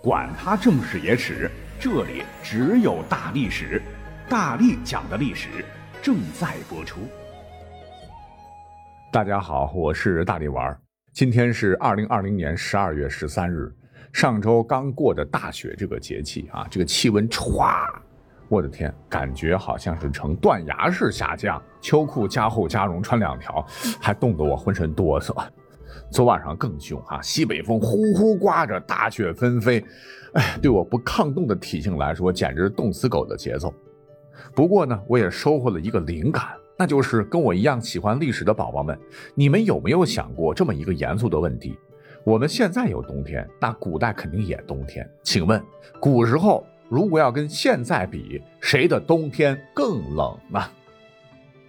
管他正史野史，这里只有大历史，大力讲的历史正在播出。大家好，我是大力丸儿。今天是二零二零年十二月十三日，上周刚过的大雪这个节气啊，这个气温歘，我的天，感觉好像是呈断崖式下降。秋裤加厚加绒穿两条，还冻得我浑身哆嗦。昨晚上更凶啊！西北风呼呼刮着，大雪纷飞，哎，对我不抗冻的体型来说，简直冻死狗的节奏。不过呢，我也收获了一个灵感，那就是跟我一样喜欢历史的宝宝们，你们有没有想过这么一个严肃的问题？我们现在有冬天，那古代肯定也冬天。请问，古时候如果要跟现在比，谁的冬天更冷呢？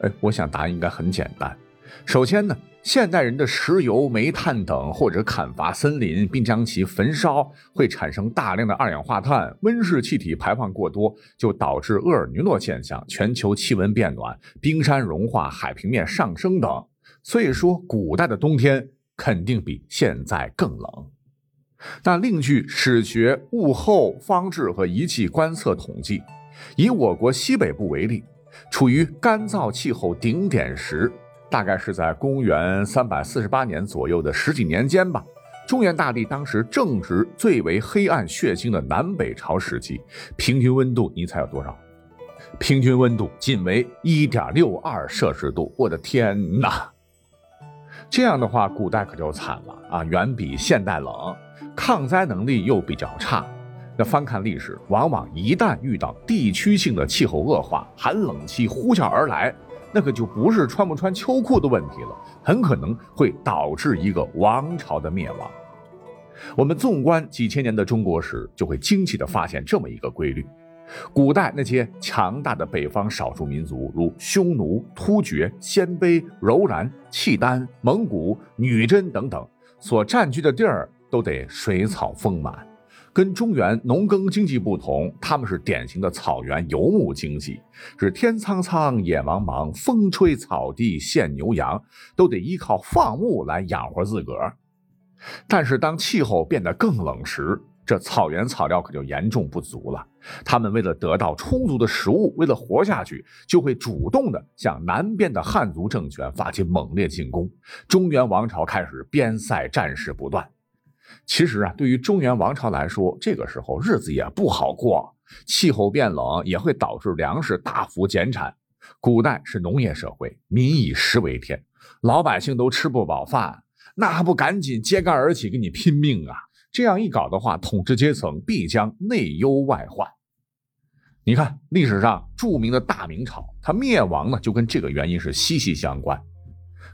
哎，我想答案应该很简单。首先呢。现代人的石油、煤炭等，或者砍伐森林并将其焚烧，会产生大量的二氧化碳，温室气体排放过多，就导致厄尔尼诺现象，全球气温变暖，冰山融化，海平面上升等。所以说，古代的冬天肯定比现在更冷。但另据史学物候方志和仪器观测统计，以我国西北部为例，处于干燥气候顶点时。大概是在公元三百四十八年左右的十几年间吧。中原大地当时正值最为黑暗血腥的南北朝时期，平均温度你猜有多少？平均温度仅为一点六二摄氏度。我的天哪！这样的话，古代可就惨了啊，远比现代冷，抗灾能力又比较差。那翻看历史，往往一旦遇到地区性的气候恶化，寒冷期呼啸而来。那可就不是穿不穿秋裤的问题了，很可能会导致一个王朝的灭亡。我们纵观几千年的中国史，就会惊奇地发现这么一个规律：古代那些强大的北方少数民族，如匈奴、突厥、鲜卑、柔然、契丹、蒙古、女真等等，所占据的地儿都得水草丰满。跟中原农耕经济不同，他们是典型的草原游牧经济，是天苍苍，野茫茫，风吹草低见牛羊，都得依靠放牧来养活自个儿。但是当气候变得更冷时，这草原草料可就严重不足了。他们为了得到充足的食物，为了活下去，就会主动的向南边的汉族政权发起猛烈进攻。中原王朝开始边塞战事不断。其实啊，对于中原王朝来说，这个时候日子也不好过，气候变冷也会导致粮食大幅减产。古代是农业社会，民以食为天，老百姓都吃不饱饭，那还不赶紧揭竿而起跟你拼命啊？这样一搞的话，统治阶层必将内忧外患。你看历史上著名的大明朝，它灭亡呢，就跟这个原因是息息相关。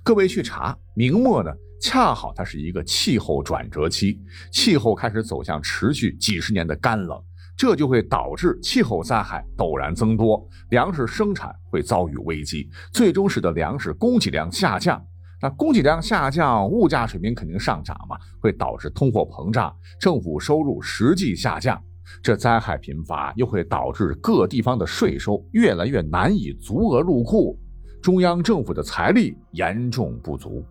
各位去查，明末呢。恰好它是一个气候转折期，气候开始走向持续几十年的干冷，这就会导致气候灾害陡然增多，粮食生产会遭遇危机，最终使得粮食供给量下降。那供给量下降，物价水平肯定上涨嘛，会导致通货膨胀，政府收入实际下降。这灾害频发，又会导致各地方的税收越来越难以足额入库，中央政府的财力严重不足。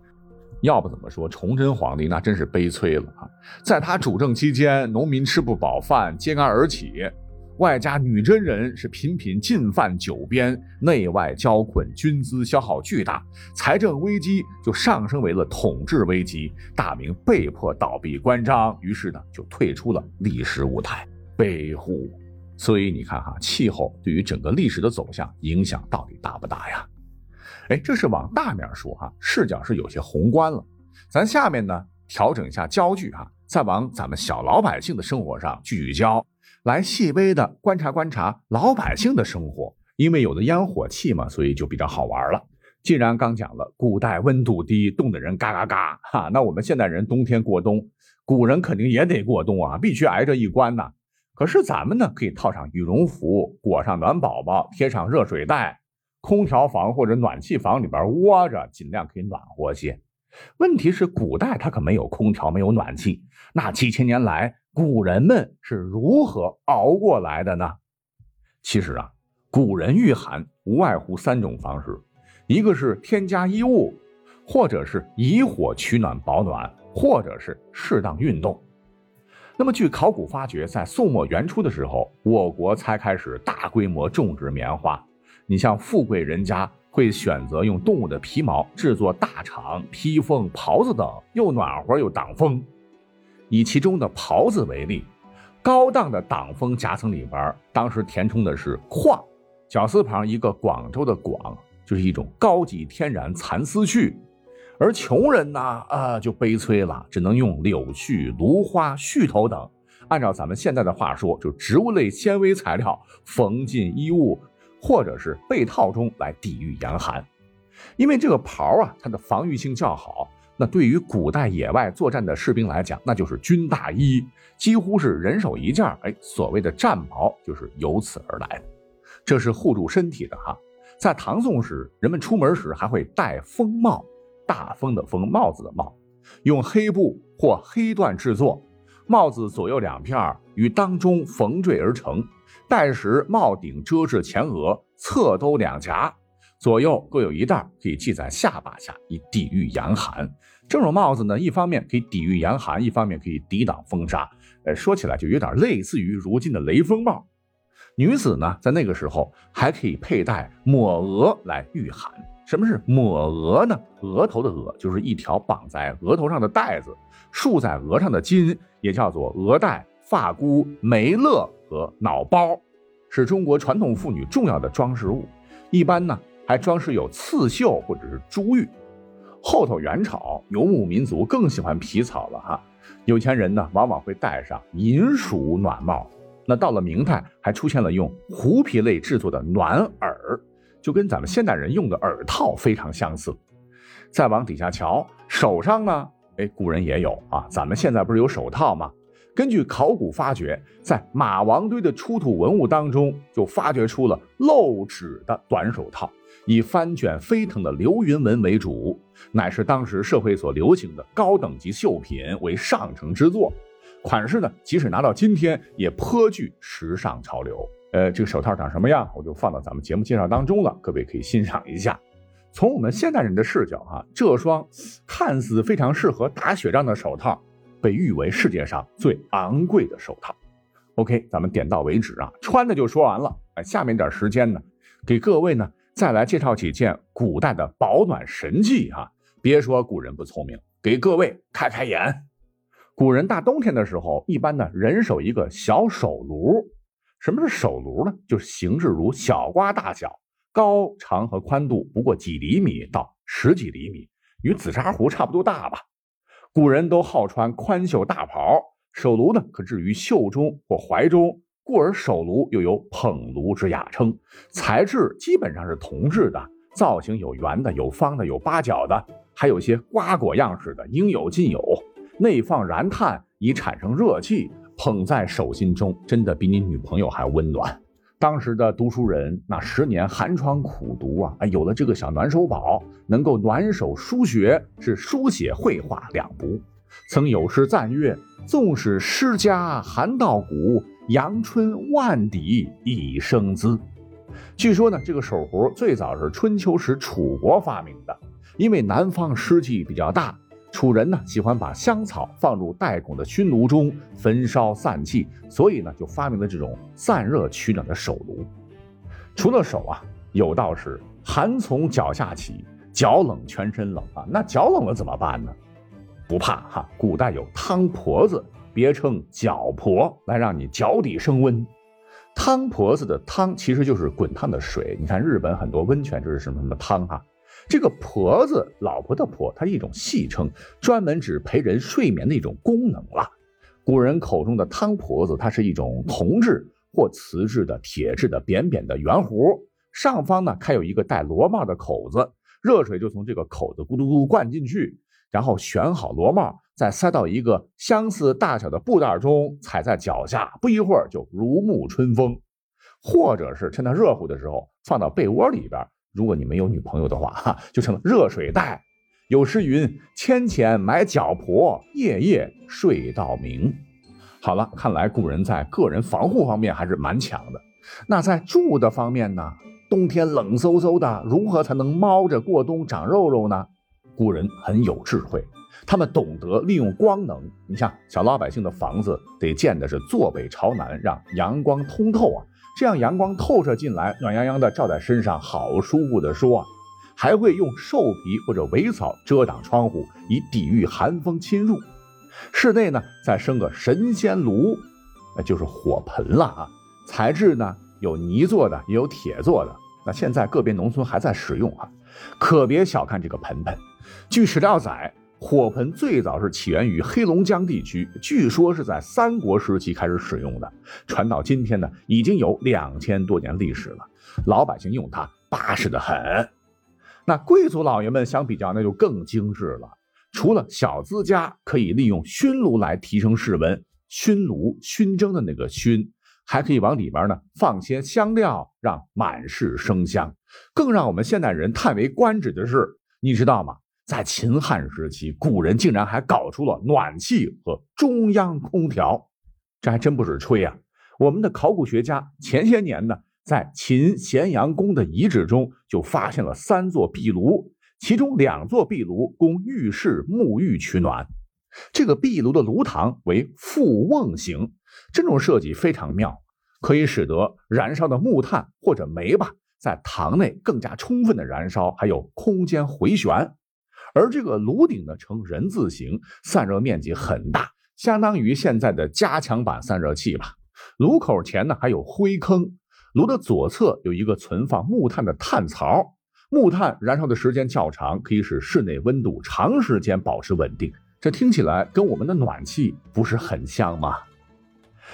要不怎么说崇祯皇帝那真是悲催了啊！在他主政期间，农民吃不饱饭，揭竿而起，外加女真人是频频进犯九边，内外交困，军资消耗巨大，财政危机就上升为了统治危机。大明被迫倒闭关张，于是呢就退出了历史舞台，悲乎！所以你看哈，气候对于整个历史的走向影响到底大不大呀？哎，这是往大面说哈，视角是有些宏观了。咱下面呢调整一下焦距哈，再往咱们小老百姓的生活上聚焦，来细微的观察观察老百姓的生活。因为有的烟火气嘛，所以就比较好玩了。既然刚讲了古代温度低，冻得人嘎嘎嘎哈，那我们现代人冬天过冬，古人肯定也得过冬啊，必须挨着一关呐。可是咱们呢，可以套上羽绒服，裹上暖宝宝，贴上热水袋。空调房或者暖气房里边窝着，尽量可以暖和些。问题是，古代它可没有空调，没有暖气。那几千年来，古人们是如何熬过来的呢？其实啊，古人御寒无外乎三种方式：一个是添加衣物，或者是以火取暖保暖，或者是适当运动。那么，据考古发掘，在宋末元初的时候，我国才开始大规模种植棉花。你像富贵人家会选择用动物的皮毛制作大氅、披风、袍子等，又暖和又挡风。以其中的袍子为例，高档的挡风夹层里边，当时填充的是矿，绞丝旁一个广州的广，就是一种高级天然蚕丝絮。而穷人呢，啊，就悲催了，只能用柳絮、芦花、絮头等，按照咱们现在的话说，就植物类纤维材料缝进衣物或者是被套中来抵御严寒。因为这个袍啊，它的防御性较好，那对于古代野外作战的士兵来讲，那就是军大衣，几乎是人手一件。哎，所谓的战袍就是由此而来的，这是护住身体的哈。在唐宋时，人们出门时还会戴风帽。大风的风，帽子的帽，用黑布或黑缎制作，帽子左右两片与当中缝缀而成。戴时帽顶遮至前额，侧兜两夹，左右各有一带，可以系在下巴下，以抵御严寒。这种帽子呢，一方面可以抵御严寒，一方面可以抵挡风沙。呃，说起来就有点类似于如今的雷锋帽。女子呢，在那个时候还可以佩戴抹额来御寒。什么是抹额呢？额头的额就是一条绑在额头上的带子，束在额上的巾也叫做额带、发箍、眉勒和脑包，是中国传统妇女重要的装饰物。一般呢还装饰有刺绣或者是珠玉。后头元朝游牧民族更喜欢皮草了哈，有钱人呢往往会戴上银鼠暖帽。那到了明代，还出现了用狐皮类制作的暖耳。就跟咱们现代人用的耳套非常相似。再往底下瞧，手上呢，哎，古人也有啊。咱们现在不是有手套吗？根据考古发掘，在马王堆的出土文物当中，就发掘出了露指的短手套，以翻卷飞腾的流云纹为主，乃是当时社会所流行的高等级绣品，为上乘之作。款式呢，即使拿到今天，也颇具时尚潮流。呃，这个手套长什么样，我就放到咱们节目介绍当中了，各位可以欣赏一下。从我们现代人的视角啊，这双看似非常适合打雪仗的手套，被誉为世界上最昂贵的手套。OK，咱们点到为止啊，穿的就说完了。哎，下面点时间呢，给各位呢再来介绍几件古代的保暖神器哈。别说古人不聪明，给各位开开眼。古人大冬天的时候，一般呢人手一个小手炉。什么是手炉呢？就是形制如小瓜大小，高长和宽度不过几厘米到十几厘米，与紫砂壶差不多大吧。古人都好穿宽袖大袍，手炉呢可置于袖中或怀中，故而手炉又有捧炉之雅称。材质基本上是铜制的，造型有圆的、有方的、有八角的，还有些瓜果样式的，应有尽有。内放燃炭以产生热气。捧在手心中，真的比你女朋友还温暖。当时的读书人，那十年寒窗苦读啊，哎，有了这个小暖手宝，能够暖手书学，是书写绘画两不。曾有诗赞曰：“纵使诗家寒到骨，阳春万底已生姿。”据说呢，这个手壶最早是春秋时楚国发明的，因为南方湿气比较大。楚人呢喜欢把香草放入带孔的熏炉中焚烧散气，所以呢就发明了这种散热取暖的手炉。除了手啊，有道是寒从脚下起，脚冷全身冷啊。那脚冷了怎么办呢？不怕哈，古代有汤婆子，别称脚婆，来让你脚底升温。汤婆子的汤其实就是滚烫的水。你看日本很多温泉就是什么什么汤哈。这个婆子，老婆的婆，它一种戏称，专门指陪人睡眠的一种功能了。古人口中的汤婆子，它是一种铜制或瓷制的铁制的扁扁的圆壶，上方呢开有一个带螺帽的口子，热水就从这个口子咕嘟咕灌进去，然后旋好螺帽，再塞到一个相似大小的布袋中，踩在脚下，不一会儿就如沐春风，或者是趁它热乎的时候放到被窝里边。如果你没有女朋友的话，哈，就成了热水袋。有诗云：“千钱买脚婆，夜夜睡到明。”好了，看来古人在个人防护方面还是蛮强的。那在住的方面呢？冬天冷飕飕的，如何才能猫着过冬长肉肉呢？古人很有智慧，他们懂得利用光能。你像小老百姓的房子得建的是坐北朝南，让阳光通透啊，这样阳光透射进来，暖洋洋的照在身上，好舒服的说。还会用兽皮或者苇草遮挡窗户，以抵御寒风侵入。室内呢，再生个神仙炉，那就是火盆了啊。材质呢，有泥做的，也有铁做的。那现在个别农村还在使用啊，可别小看这个盆盆。据史料载，火盆最早是起源于黑龙江地区，据说是在三国时期开始使用的，传到今天呢，已经有两千多年历史了。老百姓用它巴适的很。那贵族老爷们相比较，那就更精致了。除了小资家可以利用熏炉来提升室温，熏炉熏蒸的那个熏，还可以往里边呢放些香料，让满室生香。更让我们现代人叹为观止的是，你知道吗？在秦汉时期，古人竟然还搞出了暖气和中央空调，这还真不是吹啊！我们的考古学家前些年呢。在秦咸阳宫的遗址中，就发现了三座壁炉，其中两座壁炉供浴室沐浴取暖。这个壁炉的炉膛为覆瓮形，这种设计非常妙，可以使得燃烧的木炭或者煤吧，在膛内更加充分的燃烧，还有空间回旋。而这个炉顶呢，呈人字形，散热面积很大，相当于现在的加强版散热器吧。炉口前呢，还有灰坑。炉的左侧有一个存放木炭的炭槽，木炭燃烧的时间较长，可以使室内温度长时间保持稳定。这听起来跟我们的暖气不是很像吗？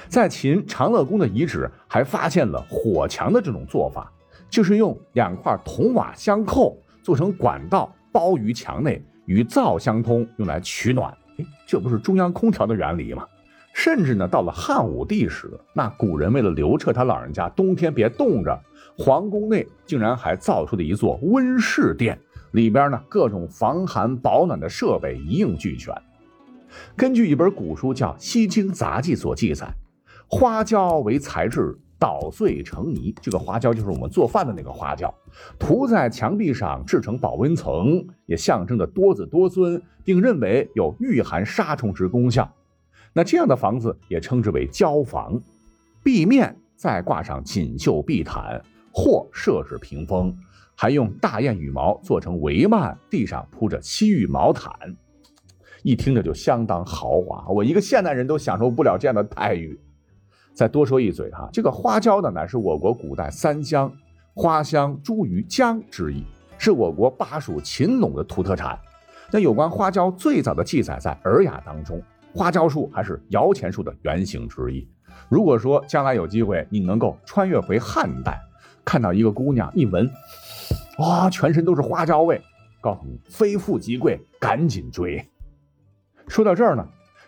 在秦长乐宫的遗址还发现了火墙的这种做法，就是用两块铜瓦相扣，做成管道包于墙内，与灶相通，用来取暖。哎，这不是中央空调的原理吗？甚至呢，到了汉武帝时，那古人为了刘彻他老人家冬天别冻着，皇宫内竟然还造出了一座温室殿，里边呢各种防寒保暖的设备一应俱全。根据一本古书叫《西京杂记》所记载，花椒为材质，捣碎成泥。这个花椒就是我们做饭的那个花椒，涂在墙壁上制成保温层，也象征着多子多孙，并认为有御寒杀虫之功效。那这样的房子也称之为椒房，壁面再挂上锦绣地毯或设置屏风，还用大雁羽毛做成帷幔，地上铺着西域毛毯，一听着就相当豪华。我一个现代人都享受不了这样的待遇。再多说一嘴哈，这个花椒呢，乃是我国古代三香花香、茱萸、姜之一，是我国巴蜀秦陇的土特产。那有关花椒最早的记载在《尔雅》当中。花椒树还是摇钱树的原型之一。如果说将来有机会，你能够穿越回汉代，看到一个姑娘一闻，哇，全身都是花椒味，告诉你非富即贵，赶紧追。说到这儿呢，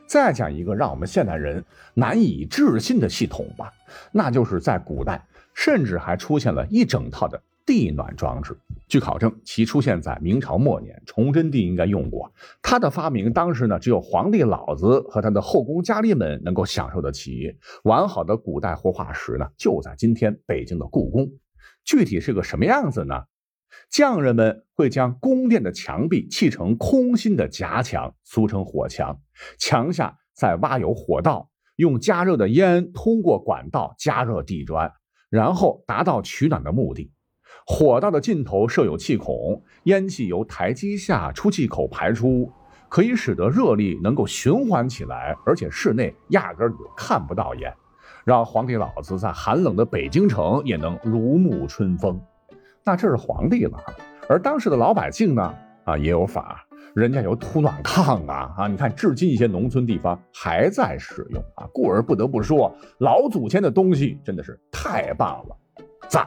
再讲一个让我们现代人难以置信的系统吧，那就是在古代，甚至还出现了一整套的。地暖装置，据考证，其出现在明朝末年，崇祯帝应该用过。它的发明，当时呢，只有皇帝老子和他的后宫佳丽们能够享受得起。完好的古代活化石呢，就在今天北京的故宫。具体是个什么样子呢？匠人们会将宫殿的墙壁砌成空心的夹墙，俗称火墙，墙下再挖有火道，用加热的烟通过管道加热地砖，然后达到取暖的目的。火道的尽头设有气孔，烟气由台基下出气口排出，可以使得热力能够循环起来，而且室内压根儿就看不到烟，让皇帝老子在寒冷的北京城也能如沐春风。那这是皇帝了，而当时的老百姓呢？啊，也有法，人家有土暖炕啊啊！你看，至今一些农村地方还在使用啊。故而不得不说，老祖先的东西真的是太棒了，赞。